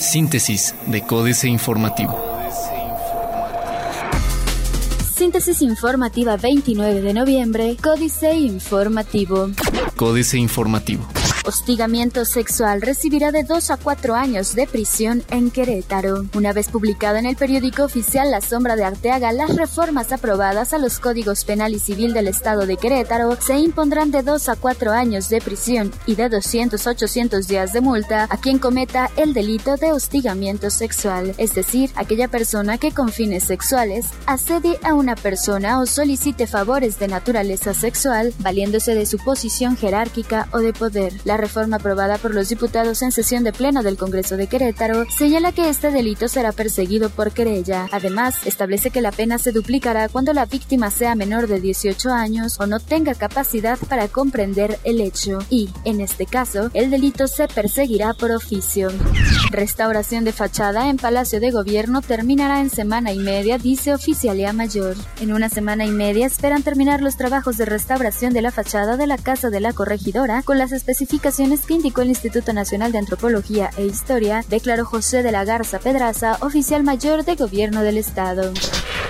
Síntesis de Códice Informativo. Síntesis informativa 29 de noviembre, Códice Informativo. Códice Informativo. Hostigamiento sexual recibirá de 2 a 4 años de prisión en Querétaro. Una vez publicada en el periódico oficial La Sombra de Arteaga, las reformas aprobadas a los códigos penal y civil del estado de Querétaro se impondrán de 2 a 4 años de prisión y de 200 a 800 días de multa a quien cometa el delito de hostigamiento sexual, es decir, aquella persona que con fines sexuales accede a una persona o solicite favores de naturaleza sexual valiéndose de su posición jerárquica o de poder. Reforma aprobada por los diputados en sesión de pleno del Congreso de Querétaro señala que este delito será perseguido por querella. Además, establece que la pena se duplicará cuando la víctima sea menor de 18 años o no tenga capacidad para comprender el hecho y, en este caso, el delito se perseguirá por oficio. Restauración de fachada en Palacio de Gobierno terminará en semana y media, dice Oficialía Mayor. En una semana y media esperan terminar los trabajos de restauración de la fachada de la Casa de la Corregidora con las especificaciones que indicó el Instituto Nacional de Antropología e Historia, declaró José de la Garza Pedraza, oficial mayor de gobierno del Estado.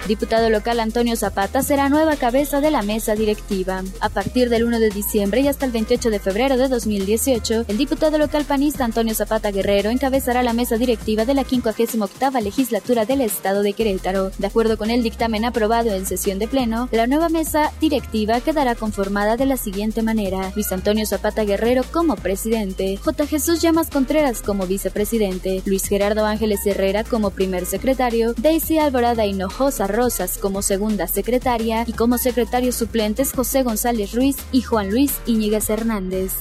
Diputado local Antonio Zapata será nueva cabeza de la mesa directiva. A partir del 1 de diciembre y hasta el 28 de febrero de 2018, el diputado local panista Antonio Zapata Guerrero encabezará la mesa directiva de la 58 legislatura del Estado de Querétaro. De acuerdo con el dictamen aprobado en sesión de pleno, la nueva mesa directiva quedará conformada de la siguiente manera: Luis Antonio Zapata Guerrero como presidente, J. Jesús Llamas Contreras como vicepresidente, Luis Gerardo Ángeles Herrera como primer secretario, Daisy Alvarada Hinojosa Rosas como segunda secretaria y como secretarios suplentes José González Ruiz y Juan Luis Iñiguez Hernández.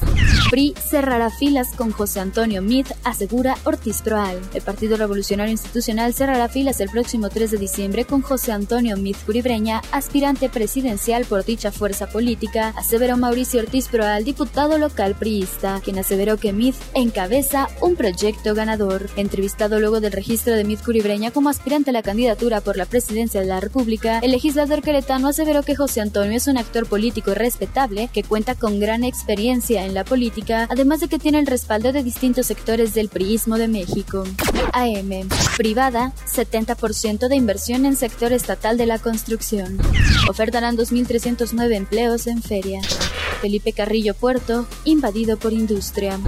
PRI cerrará filas con José Antonio Mid, asegura Ortiz Proal. El Partido Revolucionario Institucional cerrará filas el próximo 3 de diciembre con José Antonio Mid Curibreña, aspirante presidencial por dicha fuerza política, aseveró Mauricio Ortiz Proal, diputado local priista, quien aseveró que Mid encabeza un proyecto ganador. Entrevistado luego del registro de Mid Curibreña como aspirante a la candidatura por la presidencia de la República, el legislador queretano aseveró que José Antonio es un actor político respetable que cuenta con gran experiencia en la política, además de que tiene el respaldo de distintos sectores del priismo de México. AM. Privada, 70% de inversión en sector estatal de la construcción. Ofertarán 2.309 empleos en feria. Felipe Carrillo Puerto, invadido por industria.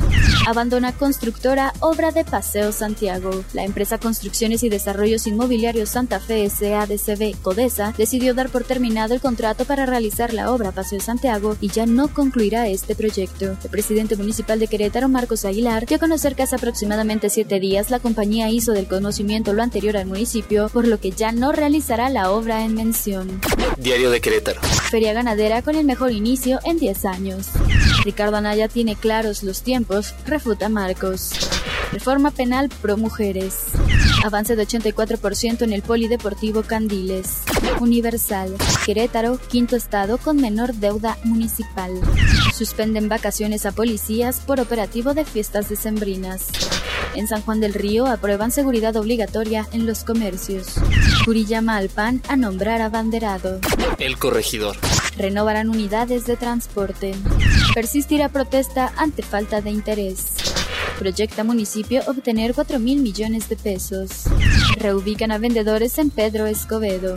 Abandona constructora obra de Paseo Santiago. La empresa Construcciones y Desarrollos Inmobiliarios Santa Fe SADCB Codesa decidió dar por terminado el contrato para realizar la obra Paseo Santiago y ya no concluirá este proyecto. El presidente municipal de Querétaro, Marcos Aguilar, dio a conocer que hace aproximadamente siete días la compañía hizo del conocimiento lo anterior al municipio, por lo que ya no realizará la obra en mención. Diario de Querétaro. Feria ganadera con el mejor inicio en 10 años. Ricardo Anaya tiene claros los tiempos, refuta Marcos. Reforma penal pro mujeres. Avance de 84% en el Polideportivo Candiles. Universal. Querétaro, quinto estado con menor deuda municipal. Suspenden vacaciones a policías por operativo de fiestas decembrinas. En San Juan del Río aprueban seguridad obligatoria en los comercios. Curi llama al PAN a nombrar abanderado. El corregidor. Renovarán unidades de transporte. Persistirá protesta ante falta de interés. Proyecta municipio obtener 4 mil millones de pesos. Reubican a vendedores en Pedro Escobedo.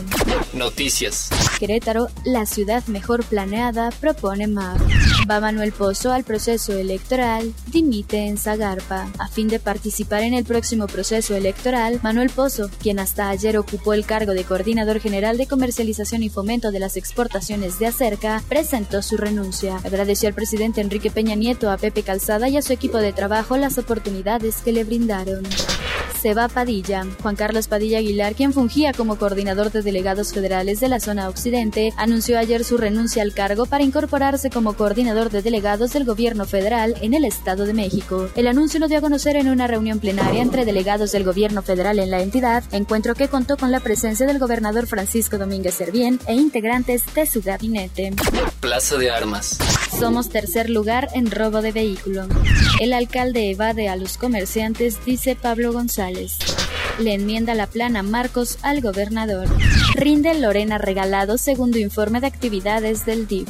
Noticias. Querétaro, la ciudad mejor planeada, propone MAP. Va Manuel Pozo al proceso electoral, dimite en Zagarpa. A fin de participar en el próximo proceso electoral, Manuel Pozo, quien hasta ayer ocupó el cargo de coordinador general de comercialización y fomento de las exportaciones de Acerca, presentó su renuncia. Agradeció al presidente Enrique Peña Nieto, a Pepe Calzada y a su equipo de trabajo las oportunidades que le brindaron. Seba Padilla. Juan Carlos Padilla Aguilar, quien fungía como coordinador de delegados federales de la zona occidente, anunció ayer su renuncia al cargo para incorporarse como coordinador de delegados del gobierno federal en el Estado de México. El anuncio lo dio a conocer en una reunión plenaria entre delegados del gobierno federal en la entidad, encuentro que contó con la presencia del gobernador Francisco Domínguez Servién e integrantes de su gabinete. Plaza de Armas. Somos tercer lugar en robo de vehículo. El alcalde evade a los comerciantes, dice Pablo González. Le enmienda la plana Marcos al gobernador. Rinde Lorena Regalado segundo informe de actividades del DIF.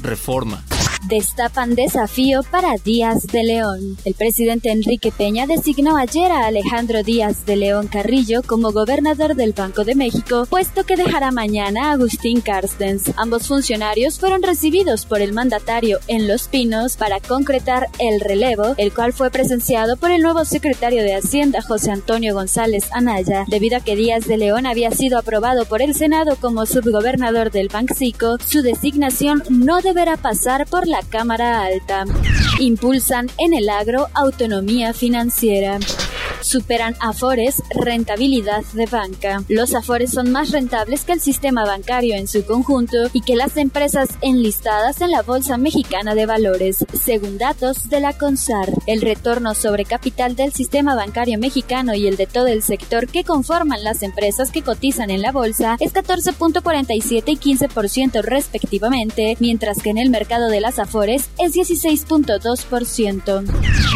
Reforma. Destapan desafío para Díaz de León. El presidente Enrique Peña designó ayer a Alejandro Díaz de León Carrillo como gobernador del Banco de México, puesto que dejará mañana a Agustín Carstens. Ambos funcionarios fueron recibidos por el mandatario en Los Pinos para concretar el relevo, el cual fue presenciado por el nuevo secretario de Hacienda José Antonio González Anaya, debido a que Díaz de León había sido aprobado por el Senado como subgobernador del Banxico, su designación no deberá pasar por la Cámara Alta. Impulsan en el agro autonomía financiera superan Afores rentabilidad de banca. Los Afores son más rentables que el sistema bancario en su conjunto y que las empresas enlistadas en la Bolsa Mexicana de Valores, según datos de la CONSAR. El retorno sobre capital del sistema bancario mexicano y el de todo el sector que conforman las empresas que cotizan en la bolsa es 14.47 y 15% respectivamente, mientras que en el mercado de las Afores es 16.2%.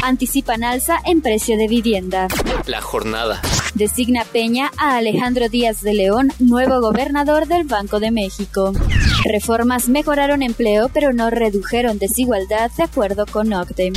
Anticipan alza en precio de vivienda. La jornada. Designa Peña a Alejandro Díaz de León, nuevo gobernador del Banco de México. Reformas mejoraron empleo pero no redujeron desigualdad de acuerdo con OCDE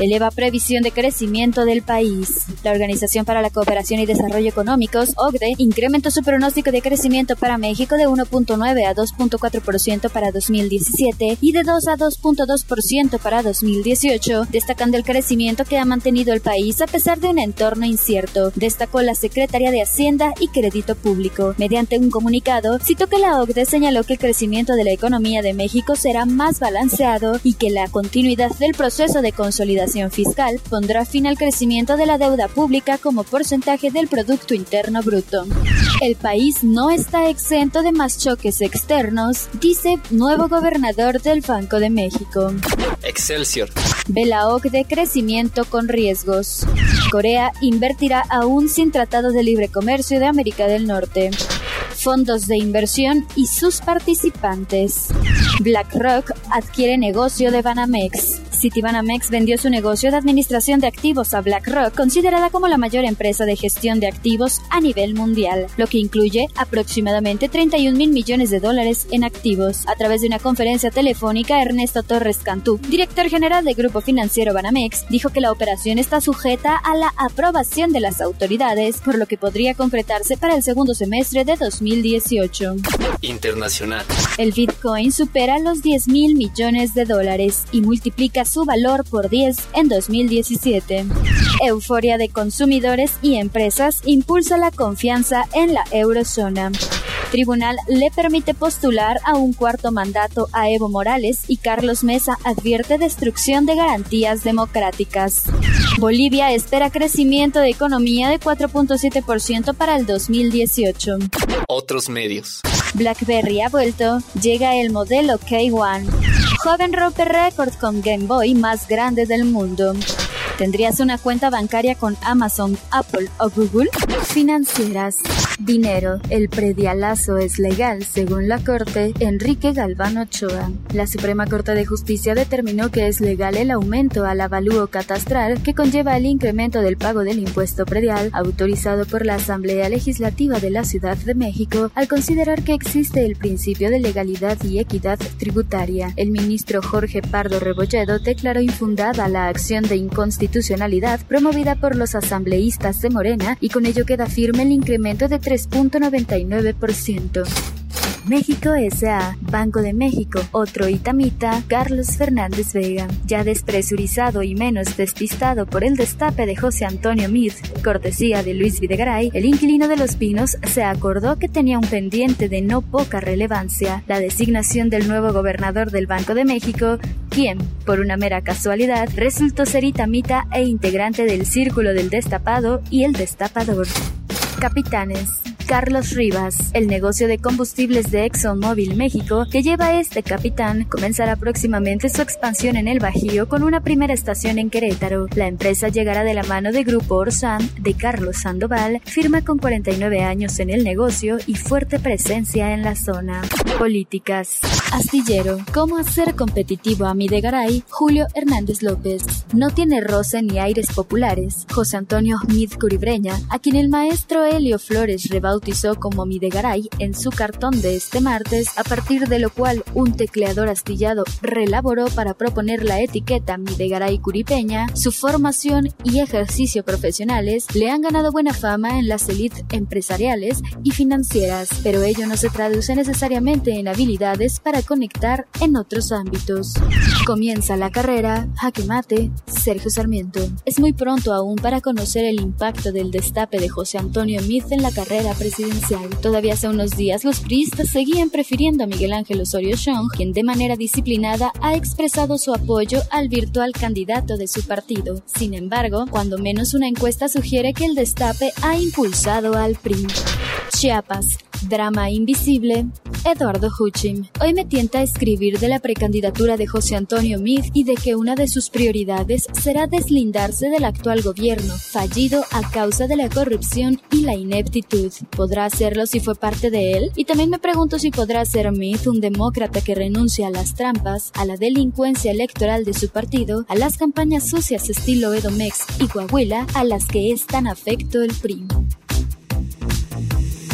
eleva previsión de crecimiento del país. La Organización para la Cooperación y Desarrollo Económicos, OCDE, incrementó su pronóstico de crecimiento para México de 1.9 a 2.4% para 2017 y de 2 a 2.2% para 2018, destacando el crecimiento que ha mantenido el país a pesar de un entorno incierto, destacó la secretaria de Hacienda y Crédito Público. Mediante un comunicado, citó que la OCDE señaló que el crecimiento de la economía de México será más balanceado y que la continuidad del proceso de consolidación fiscal pondrá fin al crecimiento de la deuda pública como porcentaje del Producto Interno Bruto. El país no está exento de más choques externos, dice nuevo gobernador del Banco de México. Excelsior. Ve la de crecimiento con riesgos. Corea invertirá aún sin tratado de libre comercio de América del Norte fondos de inversión y sus participantes. BlackRock adquiere negocio de Banamex. Citibanamex vendió su negocio de administración de activos a BlackRock, considerada como la mayor empresa de gestión de activos a nivel mundial, lo que incluye aproximadamente 31 mil millones de dólares en activos. A través de una conferencia telefónica, Ernesto Torres Cantú, director general del Grupo Financiero Banamex, dijo que la operación está sujeta a la aprobación de las autoridades, por lo que podría concretarse para el segundo semestre de 2018. Internacional. El Bitcoin supera los 10 mil millones de dólares y multiplica su valor por 10 en 2017. Euforia de consumidores y empresas impulsa la confianza en la eurozona. Tribunal le permite postular a un cuarto mandato a Evo Morales y Carlos Mesa advierte destrucción de garantías democráticas. Bolivia espera crecimiento de economía de 4.7% para el 2018. Otros medios. BlackBerry ha vuelto, llega el modelo K1. Joven rompe récord con Game Boy más grande del mundo. ¿Tendrías una cuenta bancaria con Amazon, Apple o Google? Financieras. Dinero. El predialazo es legal, según la Corte, Enrique Galván Ochoa. La Suprema Corte de Justicia determinó que es legal el aumento al avalúo catastral que conlleva el incremento del pago del impuesto predial autorizado por la Asamblea Legislativa de la Ciudad de México al considerar que existe el principio de legalidad y equidad tributaria. El ministro Jorge Pardo Rebolledo declaró infundada la acción de inconstitucionalidad promovida por los asambleístas de Morena y con ello queda firme el incremento de 3.99%. México S.A., Banco de México, otro itamita, Carlos Fernández Vega. Ya despresurizado y menos despistado por el destape de José Antonio Mid, cortesía de Luis Videgaray, el inquilino de Los Pinos se acordó que tenía un pendiente de no poca relevancia, la designación del nuevo gobernador del Banco de México, quien, por una mera casualidad, resultó ser itamita e integrante del Círculo del Destapado y el Destapador. Capitanes. Carlos Rivas. El negocio de combustibles de ExxonMobil México, que lleva este capitán, comenzará próximamente su expansión en el Bajío con una primera estación en Querétaro. La empresa llegará de la mano de Grupo Orsan de Carlos Sandoval, firma con 49 años en el negocio y fuerte presencia en la zona. Políticas. Astillero. ¿Cómo hacer competitivo a Midegaray? Julio Hernández López. No tiene roce ni aires populares. José Antonio Smith Curibreña, a quien el maestro Helio Flores rebautizó como Midegaray en su cartón de este martes, a partir de lo cual un tecleador astillado relaboró para proponer la etiqueta Midegaray Curipeña, su formación y ejercicio profesionales le han ganado buena fama en las élites empresariales y financieras, pero ello no se traduce necesariamente en habilidades para conectar en otros ámbitos. Comienza la carrera, jaque mate, Sergio Sarmiento. Es muy pronto aún para conocer el impacto del destape de José Antonio Meade en la carrera presidencial. Todavía hace unos días los priistas seguían prefiriendo a Miguel Ángel Osorio Chong, quien de manera disciplinada ha expresado su apoyo al virtual candidato de su partido. Sin embargo, cuando menos una encuesta sugiere que el destape ha impulsado al PRI. Chiapas, drama invisible, Eduardo Huchim. Hoy me tienta escribir de la precandidatura de José Antonio Meade y de que una de sus prioridades será deslindarse del actual gobierno, fallido a causa de la corrupción y la ineptitud. ¿Podrá hacerlo si fue parte de él? Y también me pregunto si podrá ser Meade un demócrata que renuncia a las trampas, a la delincuencia electoral de su partido, a las campañas sucias estilo Edomex y Coahuila, a las que es tan afecto el PRI.